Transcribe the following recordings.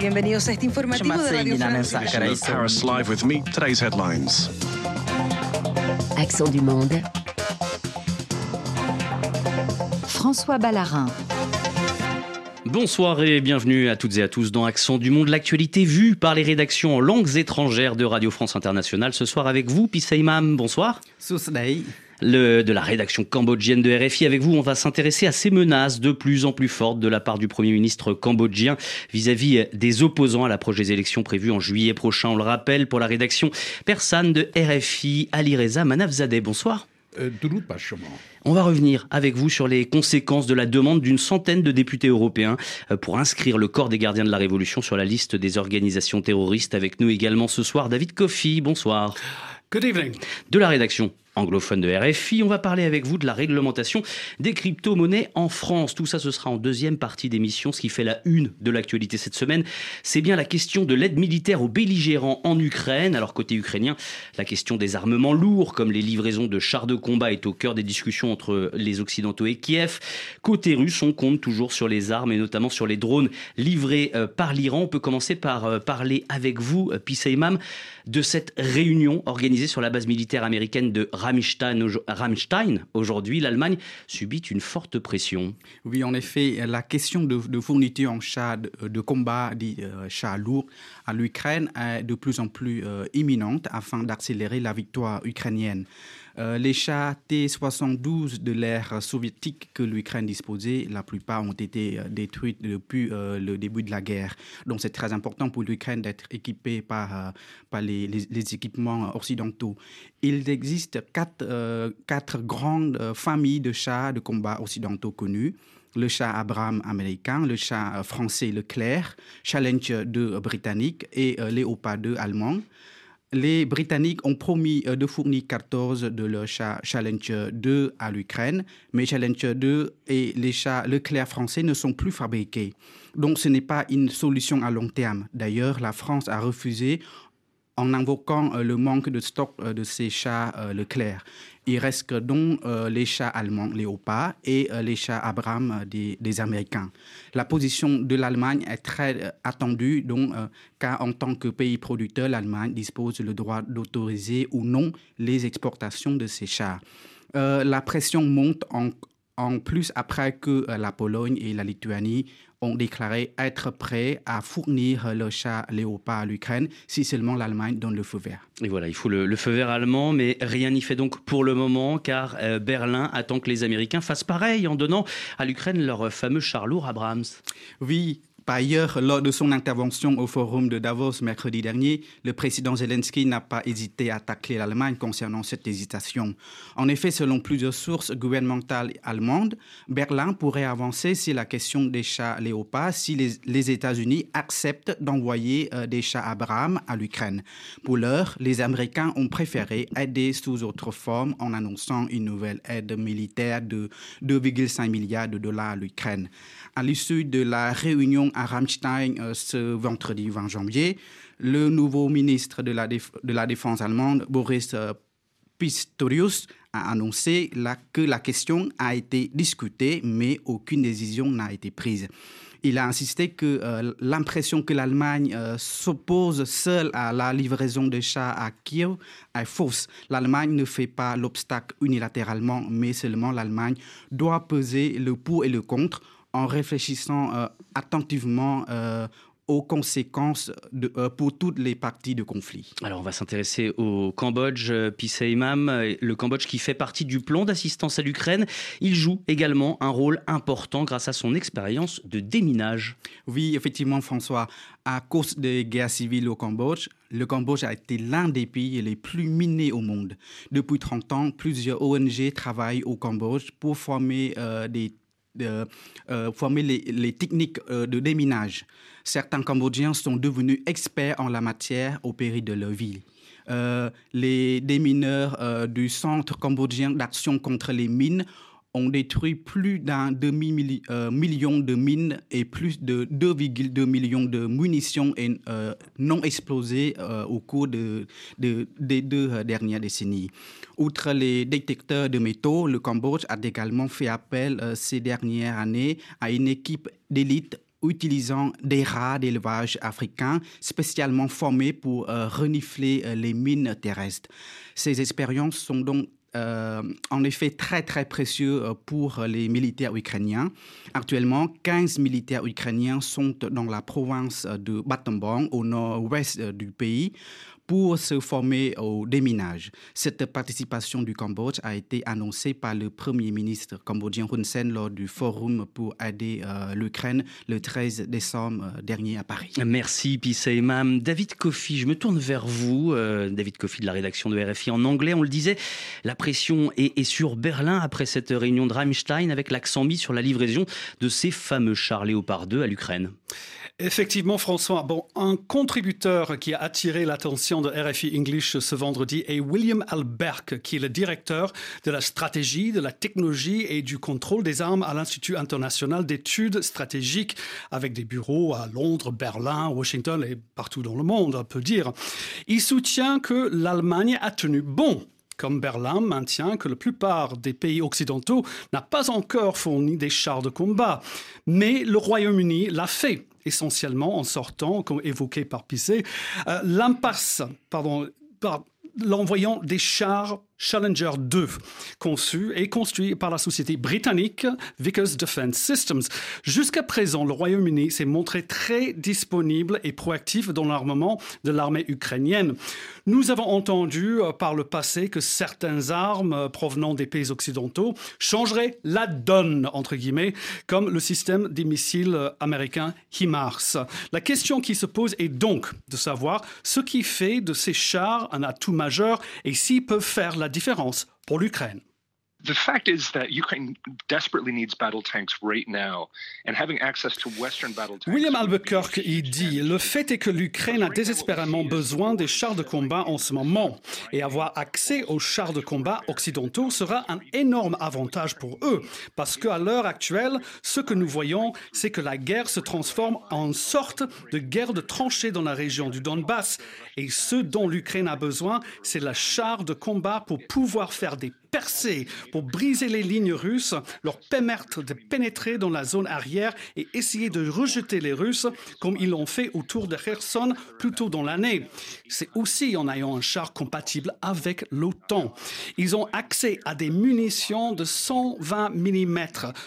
Bienvenidos a este informativo de Radio Francia. Paris Live with me. Today's headlines. Accent du monde. François Ballarin. Bonsoir et bienvenue à toutes et à tous dans Accent du Monde, l'actualité vue par les rédactions en langues étrangères de Radio France Internationale. Ce soir avec vous, Pissa Imam, bonsoir. Le, de la rédaction cambodgienne de RFI. Avec vous, on va s'intéresser à ces menaces de plus en plus fortes de la part du Premier ministre cambodgien vis-à-vis des opposants à l'approche des élections prévues en juillet prochain. On le rappelle pour la rédaction persane de RFI, Ali Reza Manafzadeh. Bonsoir. On va revenir avec vous sur les conséquences de la demande d'une centaine de députés européens euh, pour inscrire le corps des gardiens de la Révolution sur la liste des organisations terroristes. Avec nous également ce soir, David Kofi. Bonsoir. Good evening. De la rédaction anglophone de RFI. On va parler avec vous de la réglementation des crypto-monnaies en France. Tout ça, ce sera en deuxième partie d'émission. Ce qui fait la une de l'actualité cette semaine, c'est bien la question de l'aide militaire aux belligérants en Ukraine. Alors côté ukrainien, la question des armements lourds, comme les livraisons de chars de combat, est au cœur des discussions entre les Occidentaux et Kiev. Côté russe, on compte toujours sur les armes et notamment sur les drones livrés euh, par l'Iran. On peut commencer par euh, parler avec vous, euh, Pissa Imam, de cette réunion organisée sur la base militaire américaine de Rammstein. Aujourd'hui, l'Allemagne subit une forte pression. Oui, en effet, la question de, fourniture en chars de, combat, dit euh, chars lourds, à l'Ukraine est de plus en plus euh, imminente afin d'accélérer la victoire ukrainienne. Euh, les chars T-72 de l'ère soviétique que l'Ukraine disposait, la plupart ont été euh, détruits depuis euh, le début de la guerre. Donc c'est très important pour l'Ukraine d'être équipée par, par les, équipements occidentaux. Il existe quatre, quatre grandes familles de chars de combat occidentaux connus le chat Abraham américain, le chat français Leclerc, Challenger 2 britannique et Léopard 2 allemand les Britanniques ont promis euh, de fournir 14 de leurs chats Challenger 2 à l'Ukraine, mais Challenger 2 et les chats Leclerc français ne sont plus fabriqués. Donc ce n'est pas une solution à long terme. D'ailleurs, la France a refusé en invoquant euh, le manque de stock euh, de ces chats Leclerc. Il reste donc euh, les chats allemands Léopard et euh, les chats Abraham des, Américains. La position de l'Allemagne est très euh, attendue, donc, car en tant que pays producteur, l'Allemagne dispose le droit d'autoriser ou non les exportations de ces chats. la pression monte en plus après que la Pologne et la Lituanie ont déclaré être prêts à fournir le chat léopard à l'Ukraine si seulement l'Allemagne donne le feu vert. Et voilà, il faut le, feu vert allemand, mais rien n'y fait donc pour le moment, car euh, Berlin attend que les Américains fassent pareil en donnant à l'Ukraine leur fameux char lourd Abrams. Oui, par ailleurs, lors de son intervention au forum de Davos mercredi dernier, le président Zelensky n'a pas hésité à attaquer l'Allemagne concernant cette hésitation. En effet, selon plusieurs sources gouvernementales allemandes, Berlin pourrait avancer sur la question des chats léopards si les, États-Unis acceptent d'envoyer euh, des chats Abraham à l'Ukraine. Pour l'heure, les Américains ont préféré aider sous autre forme en annonçant une nouvelle aide militaire de 2,5 milliards de dollars à l'Ukraine à l'issue de la réunion à Rammstein euh, ce vendredi 20 janvier, le nouveau ministre de la, de la Défense allemande, Boris euh, Pistorius, a annoncé que la question a été discutée, mais aucune décision n'a été prise. Il a insisté que euh, l'impression que l'Allemagne s'oppose seule à la livraison de chats à Kiev est fausse. L'Allemagne ne fait pas l'obstacle unilatéralement, mais seulement l'Allemagne doit peser le pour et le contre en réfléchissant euh, attentivement euh, aux conséquences de, euh, pour toutes les parties de conflit. Alors on va s'intéresser au Cambodge, Pissa Imam, le Cambodge qui fait partie du plan d'assistance à l'Ukraine. Il joue également un rôle important grâce à son expérience de déminage. Oui, effectivement François, à cause des guerres civiles au Cambodge, le Cambodge a été l'un des pays les plus minés au monde. Depuis 30 ans, plusieurs ONG travaillent au Cambodge pour former des de euh, former les, techniques euh, de déminage. Certains Cambodgiens sont devenus experts en la matière au péril de leur vie. Euh, les démineurs du Centre cambodgien d'action contre les mines ont détruit plus d'un demi-million de mines et plus de 2,2 millions de munitions non explosées au cours de, des deux dernières décennies. Outre les détecteurs de métaux, le Cambodge a également fait appel euh, ces dernières années à une équipe d'élite utilisant des rats d'élevage africains spécialement formés pour renifler les mines terrestres. Ces expériences sont donc euh, en effet très très précieux euh, pour les militaires ukrainiens. Actuellement, 15 militaires ukrainiens sont dans la province de Battambang, au nord-ouest du pays, pour se former au déminage. Cette participation du Cambodge a été annoncée par le Premier ministre cambodgien Hun Sen lors du forum pour aider euh, l'Ukraine le 13 décembre euh, dernier à Paris. Merci Pissa Imam. David Kofi, je me tourne vers vous. Euh, David Kofi de la rédaction de RFI en anglais. On le disait, la pression est, sur Berlin après cette réunion de Rammstein avec l'accent mis sur la livraison de ces fameux chars Léopard 2 à l'Ukraine. Effectivement, François. Bon, un contributeur qui a attiré l'attention de RFI English ce vendredi est William Alberg, qui est le directeur de la stratégie, de la technologie et du contrôle des armes à l'Institut international d'études stratégiques, avec des bureaux à Londres, Berlin, Washington et partout dans le monde, on peut dire. Il soutient que l'Allemagne a tenu bon comme Berlin maintient que la plupart des pays occidentaux n'a pas encore fourni des chars de combat. Mais le Royaume-Uni l'a fait essentiellement en sortant, comme évoqué par Pisset, euh, l'impasse, pardon, par l'envoyant des chars Challenger 2, conçu et construit par la société britannique Vickers Defence Systems. Jusqu'à présent, le Royaume-Uni s'est montré très disponible et proactif dans l'armement de l'armée ukrainienne. Nous avons entendu euh, par le passé que certaines armes euh, provenant des pays occidentaux changeraient la donne, entre guillemets, comme le système des missiles euh, américains HIMARS. La question qui se pose est donc de savoir ce qui fait de ces chars un atout majeur et s'ils peuvent faire la différence pour l'Ukraine. The fact is that Ukraine desperately needs battle tanks right now, and having access to Western battle tanks. William Albuquerque y dit le fait est que l'Ukraine a désespérément besoin des chars de combat en ce moment, et avoir accès aux chars de combat occidentaux sera un énorme avantage pour eux, parce qu'à l'heure actuelle, ce que nous voyons, c'est que la guerre se transforme en sorte de guerre de tranchées dans la région du Donbass, et ce dont l'Ukraine a besoin, c'est la char de combat pour pouvoir faire des percer pour briser les lignes russes, leur permettre de pénétrer dans la zone arrière et essayer de rejeter les Russes comme ils l'ont fait autour de Kherson plus tôt dans l'année. C'est aussi en ayant un char compatible avec l'OTAN. Ils ont accès à des munitions de 120 mm,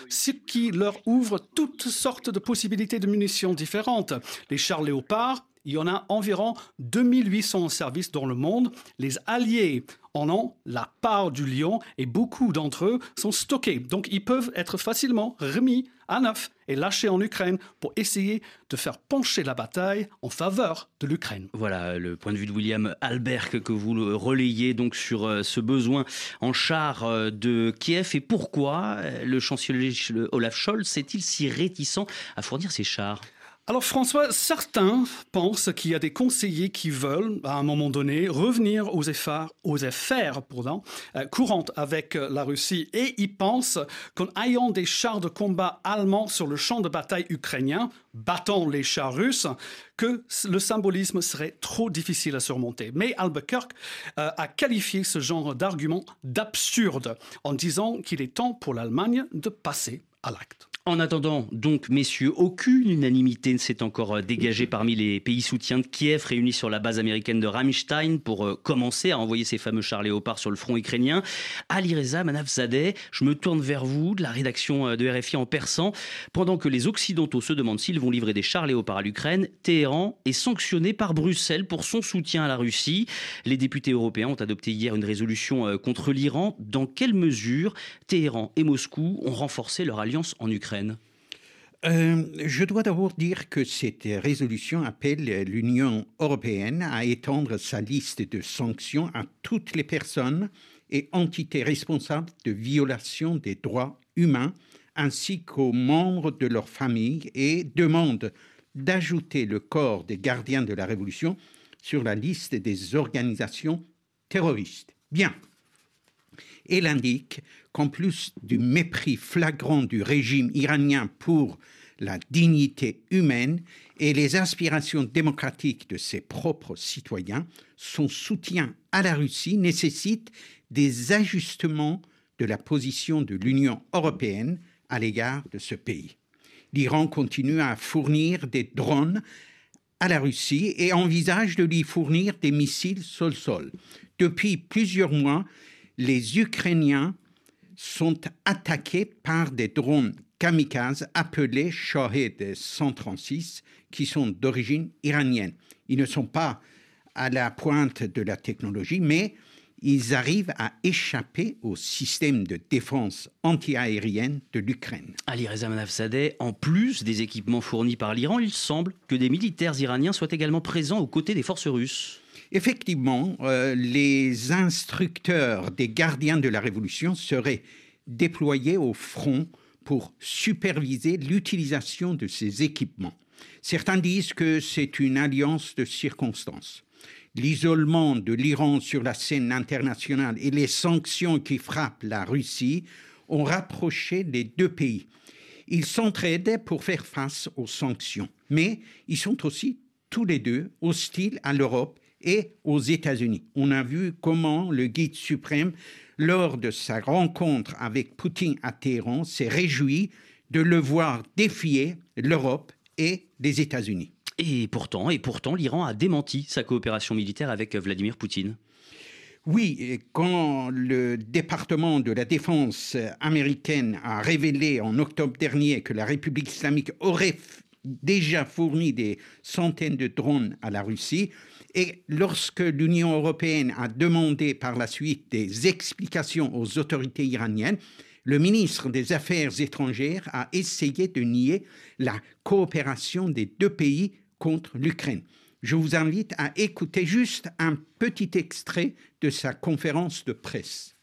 ce qui leur ouvre toutes sortes de possibilités de munitions différentes. Les chars Léopard, il y en a environ 2800 services dans le monde. Les alliés en ont la part du lion et beaucoup d'entre eux sont stockés. Donc ils peuvent être facilement remis à neuf et lâchés en Ukraine pour essayer de faire pencher la bataille en faveur de l'Ukraine. Voilà le point de vue de William Albert que vous relayez donc sur euh, ce besoin en char euh, de Kiev et pourquoi euh, le chancelier Olaf Scholz est-il si réticent à fournir ces chars? Alors François, certains pensent qu'il y a des conseillers qui veulent, à un moment donné, revenir aux affaires, aux euh, courantes avec euh, la Russie et ils pensent qu'en ayant des chars de combat allemands sur le champ de bataille ukrainien, battant les chars russes, que le symbolisme serait trop difficile à surmonter. Mais Albuquerque euh, a qualifié ce genre d'argument d'absurde en disant qu'il est temps pour l'Allemagne de passer à l'acte. En attendant, donc, messieurs, aucune unanimité ne s'est encore euh, dégagée parmi les pays soutiens de Kiev réunis sur la base américaine de Ramstein pour euh, commencer à envoyer ces fameux chars léopards sur le front ukrainien. Ali Reza Manafzadeh, je me tourne vers vous, de la rédaction euh, de RFI en persan. Pendant que les Occidentaux se demandent s'ils vont livrer des chars léopards à l'Ukraine, Téhéran est sanctionné par Bruxelles pour son soutien à la Russie. Les députés européens ont adopté hier une résolution contre l'Iran. Dans quelle mesure Téhéran et Moscou ont renforcé leur alliance en Ukraine? Euh, je dois d'abord dire que cette résolution appelle l'Union européenne à étendre sa liste de sanctions à toutes les personnes et entités responsables de violations des droits humains ainsi qu'aux membres de leur famille et demande d'ajouter le corps des gardiens de la Révolution sur la liste des organisations terroristes. Bien. Elle indique qu'en plus du mépris flagrant du régime iranien pour la dignité humaine et les aspirations démocratiques de ses propres citoyens, son soutien à la Russie nécessite des ajustements de la position de l'Union européenne à l'égard de ce pays. L'Iran continue à fournir des drones à la Russie et envisage de lui fournir des missiles sol-sol. Depuis plusieurs mois, les Ukrainiens sont attaqués par des drones kamikazes appelés Shahed 136 qui sont d'origine iranienne. Ils ne sont pas à la pointe de la technologie, mais ils arrivent à échapper au système de défense antiaérienne de l'Ukraine. Ali Reza Manafzadeh, en plus des équipements fournis par l'Iran, il semble que des militaires iraniens soient également présents aux côtés des forces russes. Effectivement, euh, les instructeurs des gardiens de la révolution seraient déployés au front pour superviser l'utilisation de ces équipements. Certains disent que c'est une alliance de circonstances. L'isolement de l'Iran sur la scène internationale et les sanctions qui frappent la Russie ont rapproché les deux pays. Ils s'entraident pour faire face aux sanctions, mais ils sont aussi tous les deux hostiles à l'Europe et aux États-Unis. On a vu comment le guide suprême, lors de sa rencontre avec Poutine à Téhéran, s'est réjoui de le voir défier l'Europe et les États-Unis. Et pourtant, et pourtant, l'Iran a démenti sa coopération militaire avec Vladimir Poutine. Oui, quand le département de la défense américaine a révélé en octobre dernier que la République islamique aurait déjà fourni des centaines de drones à la Russie, et lorsque l'Union européenne a demandé par la suite des explications aux autorités iraniennes, le ministre des Affaires étrangères a essayé de nier la coopération des deux pays contre l'Ukraine. Je vous invite à écouter juste un petit extrait de sa conférence de presse.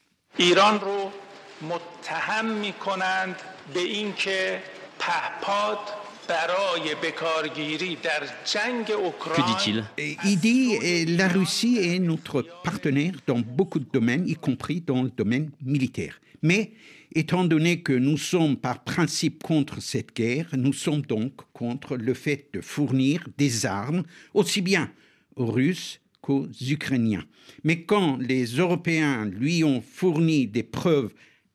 Que dit-il Il dit la Russie est notre partenaire dans beaucoup de domaines, y compris dans le domaine militaire. Mais étant donné que nous sommes par principe contre cette guerre, nous sommes donc contre le fait de fournir des armes aussi bien aux Russes qu'aux Ukrainiens. Mais quand les Européens lui ont fourni des preuves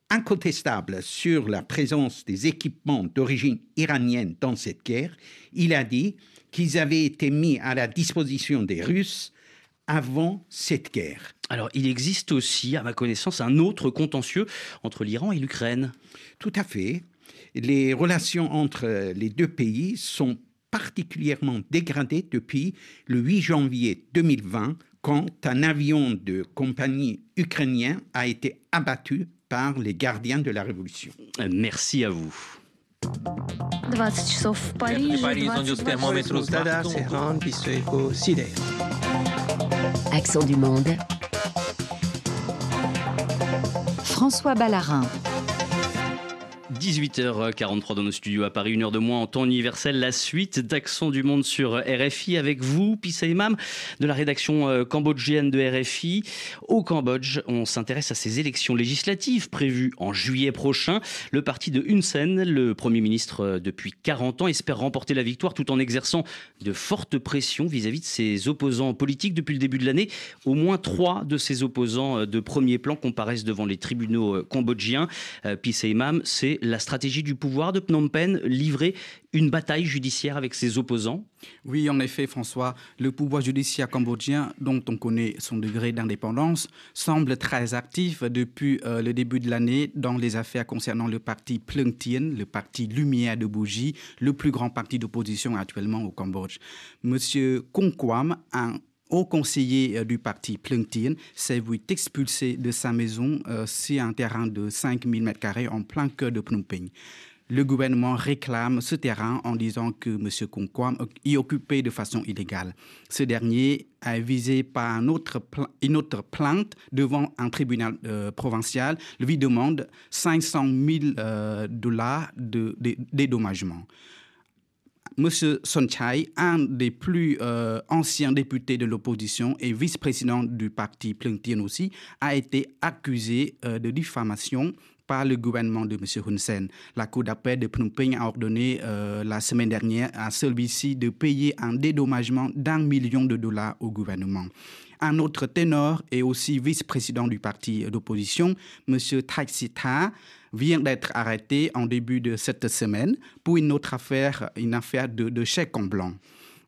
incontestable sur la présence des équipements d'origine iranienne dans cette guerre, il a dit qu'ils avaient été mis à la disposition des Russes avant cette guerre. Alors, il existe aussi, à ma connaissance, un autre contentieux entre l'Iran et l'Ukraine. Tout à fait. Les relations entre les deux pays sont particulièrement dégradées depuis le 8 janvier 2020, quand un avion de compagnie ukrainien a été abattu par les gardiens de la Révolution. Merci à vous. 20 часов в Париже, 20 Accent du monde. François Ballarin. 18h43 dans nos studios à Paris, une heure de moins en temps universel. La suite d'Accent du Monde sur RFI avec vous, Pissa Imam, de la rédaction euh, cambodgienne de RFI. Au Cambodge, on s'intéresse à ces élections législatives prévues en juillet prochain. Le parti de Hun Sen, le Premier ministre euh, depuis 40 ans, espère remporter la victoire tout en exerçant de fortes pressions vis-à-vis de ses opposants politiques depuis le début de l'année. Au moins trois de ses opposants euh, de premier plan comparaissent devant les tribunaux cambodgiens. Pissa Imam, c'est la stratégie du pouvoir de Phnom Penh, livrer une bataille judiciaire avec ses opposants? Oui, en effet, François, le pouvoir judiciaire cambodgien, dont on connaît son degré d'indépendance, semble très actif depuis euh, le début de l'année dans les affaires concernant le parti Plung le parti Lumière de Bougie, le plus grand parti d'opposition actuellement au Cambodge. Monsieur Kong Kwam, un haut conseiller euh, du parti Tien s'est vu expulsé de sa maison euh, sur un terrain de 5000 m2 en plein cœur de Phnom Penh. Le gouvernement réclame ce terrain en disant que M. Konkwam y occupait de façon illégale. Ce dernier est visé par une autre plainte devant un tribunal euh, provincial, lui demande 500 000 dollars de, de dédommagement. M. Sonchai, un des plus euh, anciens députés de l'opposition et vice-président du parti Plungtien aussi, a été accusé euh, de diffamation par le gouvernement de M. Hun Sen. La Cour d'appel de Phnom Penh a ordonné euh, la semaine dernière à celui-ci de payer un dédommagement d'un million de dollars au gouvernement. Un autre ténor et aussi vice-président du parti d'opposition, M. Thaksita, vient d'être arrêté en début de cette semaine pour une autre affaire, une affaire de, chèque en blanc.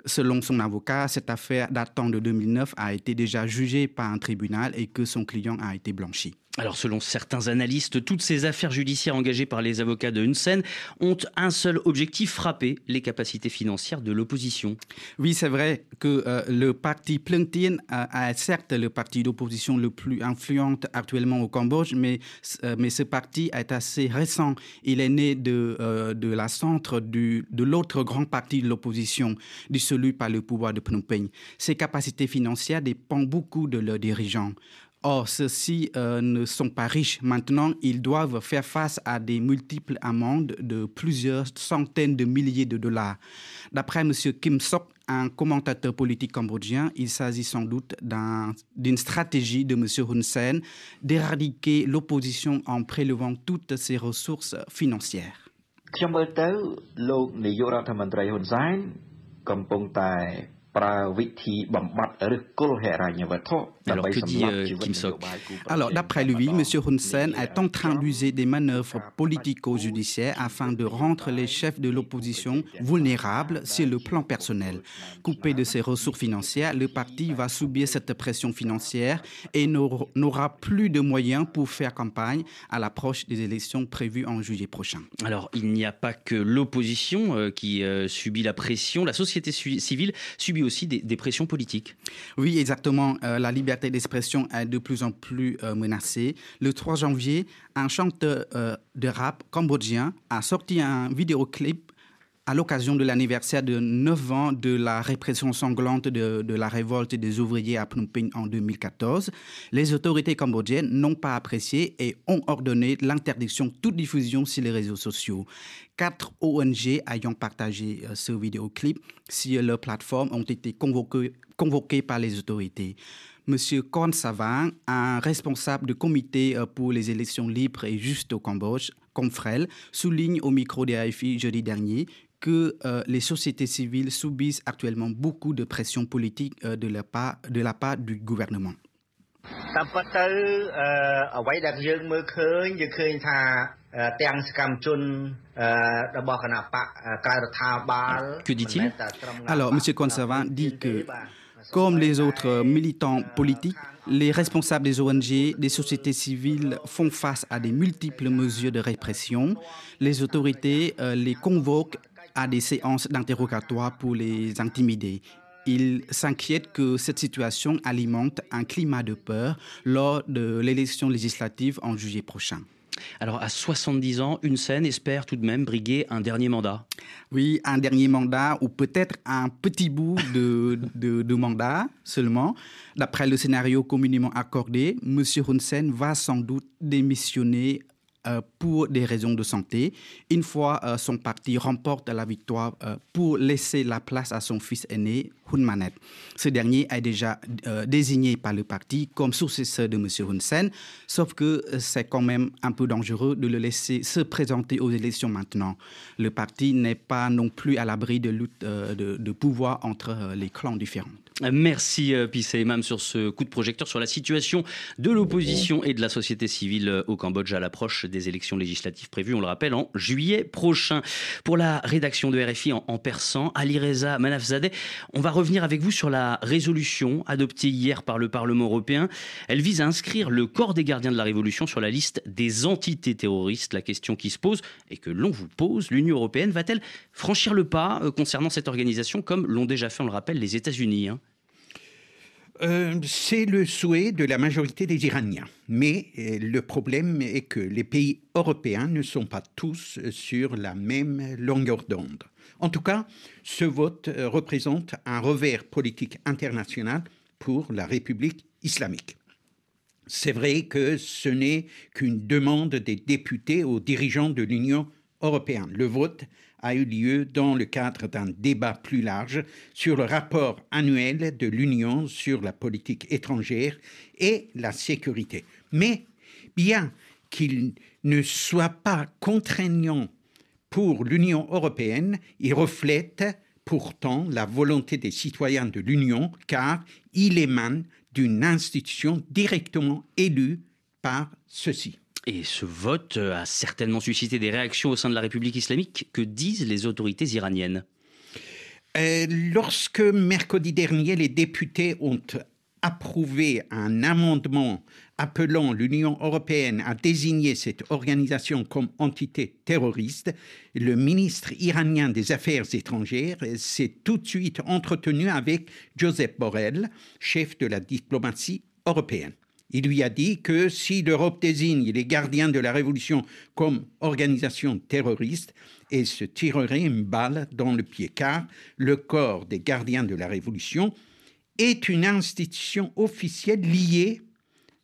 Selon son avocat, cette affaire datant de 2009 a été déjà jugée par un tribunal et que son client a été blanchi. Alors selon certains analystes, toutes ces affaires judiciaires engagées par les avocats de Hun ont un seul objectif, frapper les capacités financières de l'opposition. Oui, c'est vrai que euh, le parti Plung Tien est certes le parti d'opposition le plus influent actuellement au Cambodge, mais, euh, mais ce parti est assez récent. Il est né de, euh, de la centre de l'autre grand parti de l'opposition, dissolu par le pouvoir de Phnom Penh. Ses capacités financières dépendent beaucoup de leurs dirigeants. Or, ceux-ci euh, ne sont pas riches. Maintenant, ils doivent faire face à des multiples amendes de plusieurs centaines de milliers de dollars. D'après M. Kim Sok, un commentateur politique cambodgien, il s'agit sans doute d'une stratégie de M. Hun Sen d'éradiquer l'opposition en prélevant toutes ses ressources financières. Alors que dit euh, Kim Sok Alors d'après lui, M. Hun Sen est en train d'user des manœuvres politico-judiciaires afin de rendre les chefs de l'opposition vulnérables sur le plan personnel. Coupé de ses ressources financières, le parti va subir cette pression financière et n'aura plus de moyens pour faire campagne à l'approche des élections prévues en juillet prochain. Alors il n'y a pas que l'opposition euh, qui euh, subit la pression, la société civile subit aussi des, pressions politiques. Oui, exactement. Euh, la liberté d'expression est de plus en plus euh, menacée. Le 3 janvier, un chanteur euh, de rap cambodgien a sorti un vidéoclip à l'occasion de l'anniversaire de 9 ans de la répression sanglante de, la révolte des ouvriers à Phnom Penh en 2014, les autorités cambodgiennes n'ont pas apprécié et ont ordonné l'interdiction toute diffusion sur les réseaux sociaux. Quatre ONG ayant partagé euh, ce vidéoclip sur leur plateforme ont été convoqués par les autorités. Monsieur Korn Savang, un responsable du comité euh, pour les élections libres et justes au Cambodge, Confrel, souligne au micro des AFI jeudi dernier que euh, les sociétés civiles subissent actuellement beaucoup de pression politique euh, de, la part, de la part du gouvernement. Que dit-il? Alors, M. Conservant dit que, comme les autres militants politiques, les responsables des ONG, des sociétés civiles font face à des multiples mesures de répression. Les autorités euh, les convoquent à des séances d'interrogatoire pour les intimider. Il s'inquiète que cette situation alimente un climat de peur lors de l'élection législative en juillet prochain. Alors, à 70 ans, une scène espère tout de même briguer un dernier mandat. Oui, un dernier mandat ou peut-être un petit bout de, de, mandat seulement. D'après le scénario communément accordé, M. Hun Sen va sans doute démissionner pour des raisons de santé. Une fois euh, son parti remporte la victoire euh, pour laisser la place à son fils aîné, Hun Manet. Ce dernier est déjà désigné par le parti comme successeur de M. Hun Sen, sauf que c'est quand même un peu dangereux de le laisser se présenter aux élections maintenant. Le parti n'est pas non plus à l'abri de lutte de, de pouvoir entre les clans différents. Merci Pissé Imam sur ce coup de projecteur sur la situation de l'opposition et de la société civile au Cambodge à l'approche des élections législatives prévues, on le rappelle, en juillet prochain. Pour la rédaction de RFI en, persan, Ali Reza Manafzadeh, on va revenir avec vous sur la résolution adoptée hier par le Parlement européen. Elle vise à inscrire le corps des gardiens de la Révolution sur la liste des entités terroristes. La question qui se pose et que l'on vous pose, l'Union européenne va-t-elle franchir le pas euh, concernant cette organisation comme l'ont déjà fait, on le rappelle, les États-Unis hein? Euh, c'est le souhait de la majorité des Iraniens. Mais euh, le problème est que les pays européens ne sont pas tous sur la même longueur d'onde. En tout cas, ce vote euh, représente un revers politique international pour la République islamique. C'est vrai que ce n'est qu'une demande des députés aux dirigeants de l'Union européenne. Le vote a eu lieu dans le cadre d'un débat plus large sur le rapport annuel de l'Union sur la politique étrangère et la sécurité. Mais bien qu'il ne soit pas contraignant pour l'Union européenne, il reflète pourtant la volonté des citoyens de l'Union car il émane d'une institution directement élue par ceux-ci. Et ce vote a certainement suscité des réactions au sein de la République islamique. Que disent les autorités iraniennes? Euh, Lorsque mercredi dernier, les députés ont approuvé un amendement appelant l'Union européenne à désigner cette organisation comme entité terroriste, le ministre iranien des Affaires étrangères s'est tout de suite entretenu avec Joseph Borrell, chef de la diplomatie européenne. Il lui a dit que si l'Europe désigne les gardiens de la révolution comme organisation terroriste, elle se tirerait une balle dans le pied, car le corps des gardiens de la révolution est une institution officielle liée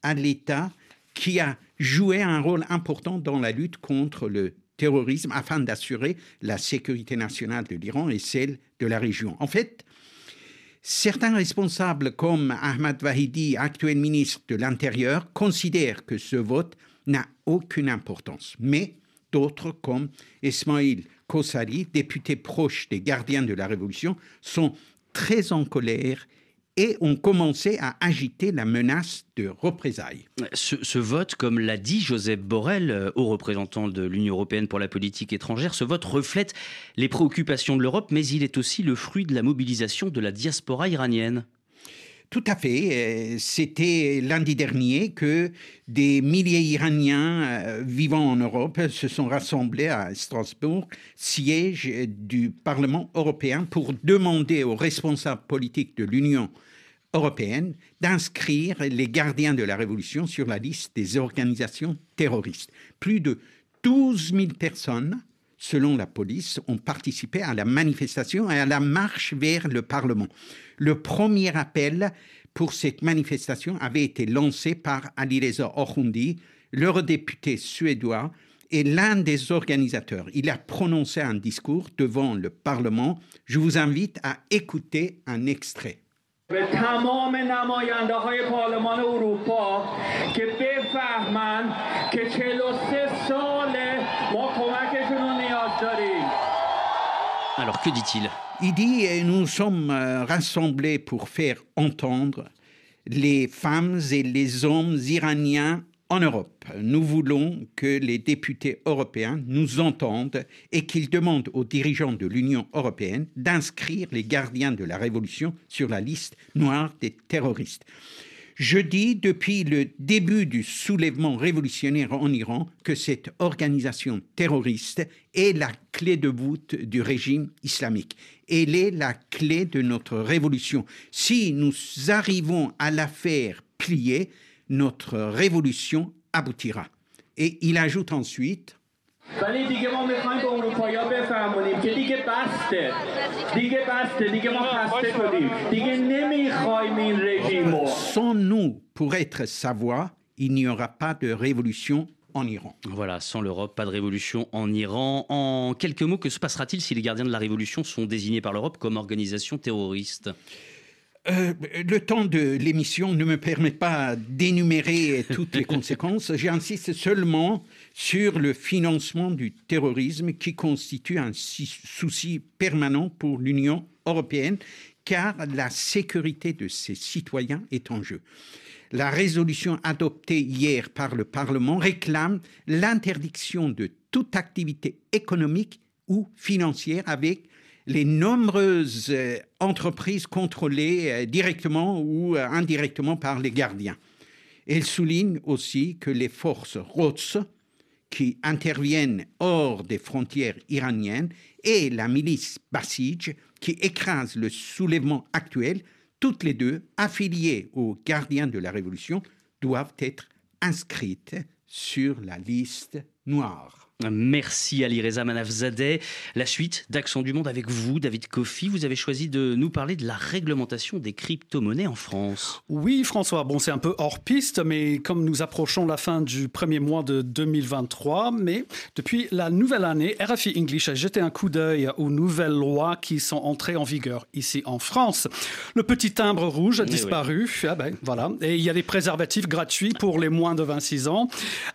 à l'État qui a joué un rôle important dans la lutte contre le terrorisme afin d'assurer la sécurité nationale de l'Iran et celle de la région. En fait, certains responsables comme Ahmad Vahidi, actuel ministre de l'Intérieur, considèrent que ce vote n'a aucune importance. Mais d'autres comme Ismail Kossari, député proche des gardiens de la Révolution, sont très en colère et ont commencé à agiter la menace de représailles. Ce, vote, comme l'a dit Joseph Borrell, euh, haut représentant de l'Union européenne pour la politique étrangère, ce vote reflète les préoccupations de l'Europe, mais il est aussi le fruit de la mobilisation de la diaspora iranienne. Tout à fait. Euh, c'était lundi dernier que des milliers d'Iraniens euh, vivant en Europe se sont rassemblés à Strasbourg, siège du Parlement européen, pour demander aux responsables politiques de l'Union européenne d'inscrire les gardiens de la révolution sur la liste des organisations terroristes. Plus de 12 000 personnes selon la police, ont participé à la manifestation et à la marche vers le Parlement. Le premier appel pour cette manifestation avait été lancé par Alireza Orhundi, l'eurodéputé suédois et l'un des organisateurs. Il a prononcé un discours devant le Parlement. Je vous invite à écouter un extrait. Alors que dit-il? Il dit nous sommes euh, rassemblés pour faire entendre les femmes et les hommes iraniens en Europe. Nous voulons que les députés européens nous entendent et qu'ils demandent aux dirigeants de l'Union européenne d'inscrire les gardiens de la révolution sur la liste noire des terroristes. Je dis depuis le début du soulèvement révolutionnaire en Iran que cette organisation terroriste est la clé de voûte du régime islamique. Elle est la clé de notre révolution. Si nous arrivons à la faire plier, notre révolution aboutira. Et il ajoute ensuite sans nous pour être sa voix, il n'y aura pas de révolution en Iran. Voilà, sans l'Europe, pas de révolution en Iran. En quelques mots, que se passera-t-il si les gardiens de la révolution sont désignés par l'Europe comme organisation terroriste? Euh, le temps de l'émission ne me permet pas d'énumérer toutes les conséquences. J'insiste seulement sur le financement du terrorisme qui constitue un souci permanent pour l'Union européenne car la sécurité de ses citoyens est en jeu. La résolution adoptée hier par le Parlement réclame l'interdiction de toute activité économique ou financière avec les nombreuses euh, entreprises contrôlées euh, directement ou euh, indirectement par les gardiens. Elle souligne aussi que les forces ROTS, qui interviennent hors des frontières iraniennes, et la milice Basij, qui écrase le soulèvement actuel, toutes les deux affiliées aux gardiens de la Révolution, doivent être inscrites sur la liste noire. Merci Ali Reza Manafzadeh. La suite d'Action du Monde avec vous, David Kofi. Vous avez choisi de nous parler de la réglementation des crypto-monnaies en France. Oui, François. Bon, c'est un peu hors piste, mais comme nous approchons la fin du premier mois de 2023, mais depuis la nouvelle année, RFI English a jeté un coup d'œil aux nouvelles lois qui sont entrées en vigueur ici en France. Le petit timbre rouge a disparu. Ah ben, voilà. Et il y a des préservatifs gratuits pour les moins de 26 ans.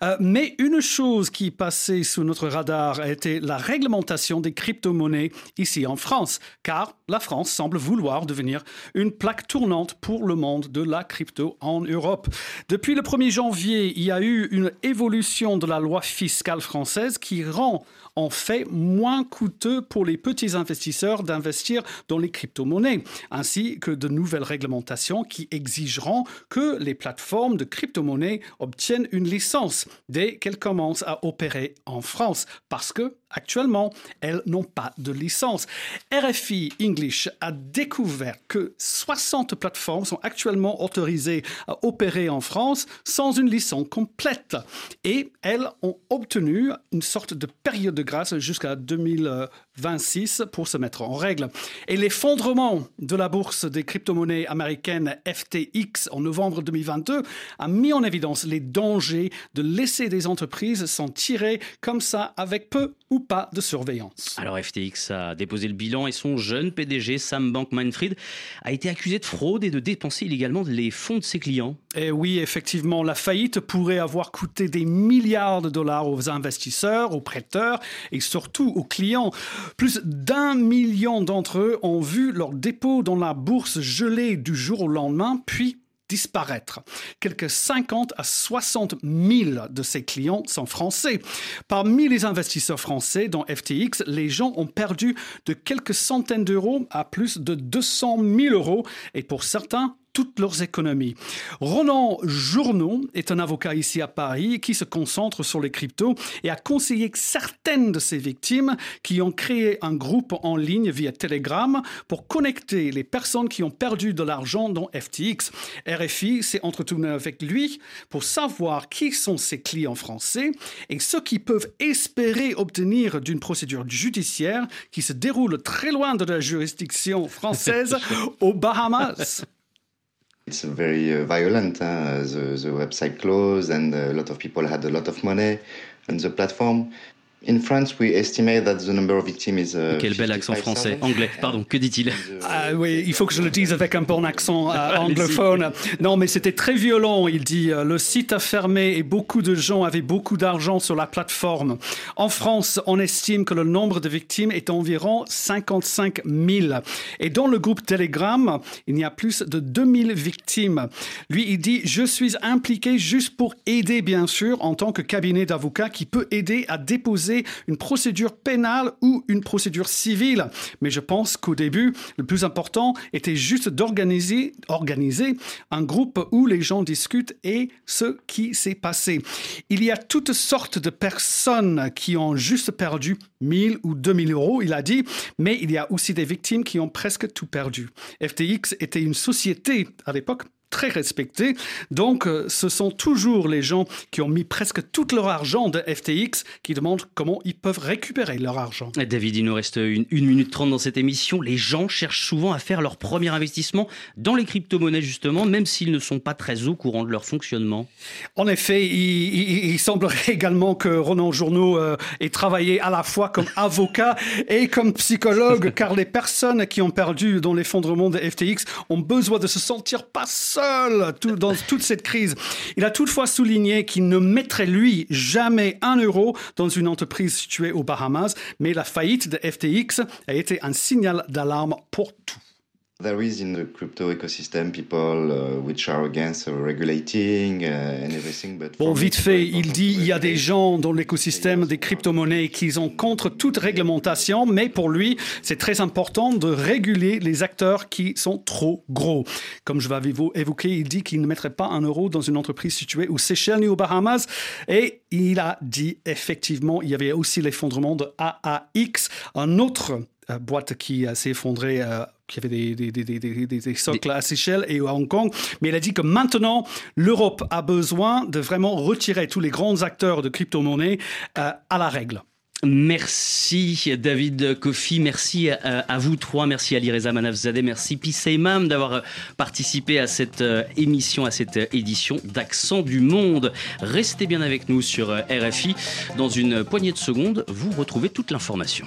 Euh, mais une chose qui passait sous notre radar a été la réglementation des crypto-monnaies ici en France, car la France semble vouloir devenir une plaque tournante pour le monde de la crypto en Europe. Depuis le 1er janvier, il y a eu une évolution de la loi fiscale française qui rend en fait moins coûteux pour les petits investisseurs d'investir dans les crypto-monnaies, ainsi que de nouvelles réglementations qui exigeront que les plateformes de crypto-monnaies obtiennent une licence dès qu'elles commencent à opérer en France, parce que Actuellement, elles n'ont pas de licence. RFI English a découvert que 60 plateformes sont actuellement autorisées à opérer en France sans une licence complète. Et elles ont obtenu une sorte de période de grâce jusqu'à 2026 pour se mettre en règle. Et l'effondrement de la bourse des crypto-monnaies américaines FTX en novembre 2022 a mis en évidence les dangers de laisser des entreprises s'en tirer comme ça avec peu ou pas de surveillance. Alors FTX a déposé le bilan et son jeune PDG Sam Bankman-Fried a été accusé de fraude et de dépenser illégalement les fonds de ses clients. Et eh oui, effectivement, la faillite pourrait avoir coûté des milliards de dollars aux investisseurs, aux prêteurs et surtout aux clients. Plus d'un million d'entre eux ont vu leur dépôt dans la bourse gelé du jour au lendemain, puis disparaître. Quelques 50 à 60 000 de ces clients sont français. Parmi les investisseurs français dans FTX, les gens ont perdu de quelques centaines d'euros à plus de 200 000 euros et pour certains, toutes leurs économies. Ronan Journeau est un avocat ici à Paris qui se concentre sur les cryptos et a conseillé certaines de ses victimes qui ont créé un groupe en ligne via Telegram pour connecter les personnes qui ont perdu de l'argent dans FTX. RFI s'est entretenu avec lui pour savoir qui sont ses clients français et ce qu'ils peuvent espérer obtenir d'une procédure judiciaire qui se déroule très loin de la juridiction française aux Bahamas. It's very uh, violent. Huh? The, the website closed, and a lot of people had a lot of money on the platform. In France, we estimate that the number of victims is, uh, Quel bel accent français, anglais, pardon, que dit-il? Ah, Oui, il faut que je le dise avec un bon accent euh, anglophone. Non, mais c'était très violent, il dit. Euh, le site a fermé et beaucoup de gens avaient beaucoup d'argent sur la plateforme. En France, on estime que le nombre de victimes est environ 55 000. Et dans le groupe Telegram, il y a plus de 2000 victimes. Lui, il dit, je suis impliqué juste pour aider, bien sûr, en tant que cabinet d'avocats qui peut aider à déposer une procédure pénale ou une procédure civile. Mais je pense qu'au début, le plus important était juste d'organiser organiser un groupe où les gens discutent et ce qui s'est passé. Il y a toutes sortes de personnes qui ont juste perdu 1000 ou 2000 euros, il a dit, mais il y a aussi des victimes qui ont presque tout perdu. FTX était une société à l'époque très respecté. Donc, euh, ce sont toujours les gens qui ont mis presque tout leur argent de FTX qui demandent comment ils peuvent récupérer leur argent. David, il nous reste une, minute trente dans cette émission. Les gens cherchent souvent à faire leur premier investissement dans les crypto-monnaies, justement, même s'ils ne sont pas très au courant de leur fonctionnement. En effet, il, semblerait également que Ronan Journeau euh, ait travaillé à la fois comme avocat et comme psychologue, car les personnes qui ont perdu dans l'effondrement de FTX ont besoin de se sentir pas seul dans toute cette crise. Il a toutefois souligné qu'il ne mettrait lui jamais un euro dans une entreprise située aux Bahamas, mais la faillite de FTX a été un signal d'alarme pour tout. There is in the crypto ecosystem people uh, which are against regulating uh, and everything, but bon, vite fait, il dit il y a des gens dans l'écosystème des crypto-monnaies qui sont contre toute réglementation, mais pour lui, c'est très important de réguler les acteurs qui sont trop gros. Comme je vais vous évoquer, il dit qu'il ne mettrait pas un euro dans une entreprise située aux Seychelles ni aux Bahamas, et il a dit effectivement, il y avait aussi l'effondrement de AAX, un autre euh, boîte qui s'est effondrée euh, qui avait des, des, des, des socles à Seychelles et à Hong Kong. Mais il a dit que maintenant, l'Europe a besoin de vraiment retirer tous les grands acteurs de crypto-monnaie euh, à la règle. Merci David Kofi, merci à, vous trois, merci Ali Reza Manafzadeh, merci Pissé Imam d'avoir participé à cette émission, à cette édition d'Accent du Monde. Restez bien avec nous sur RFI. Dans une poignée de secondes, vous retrouvez toute l'information.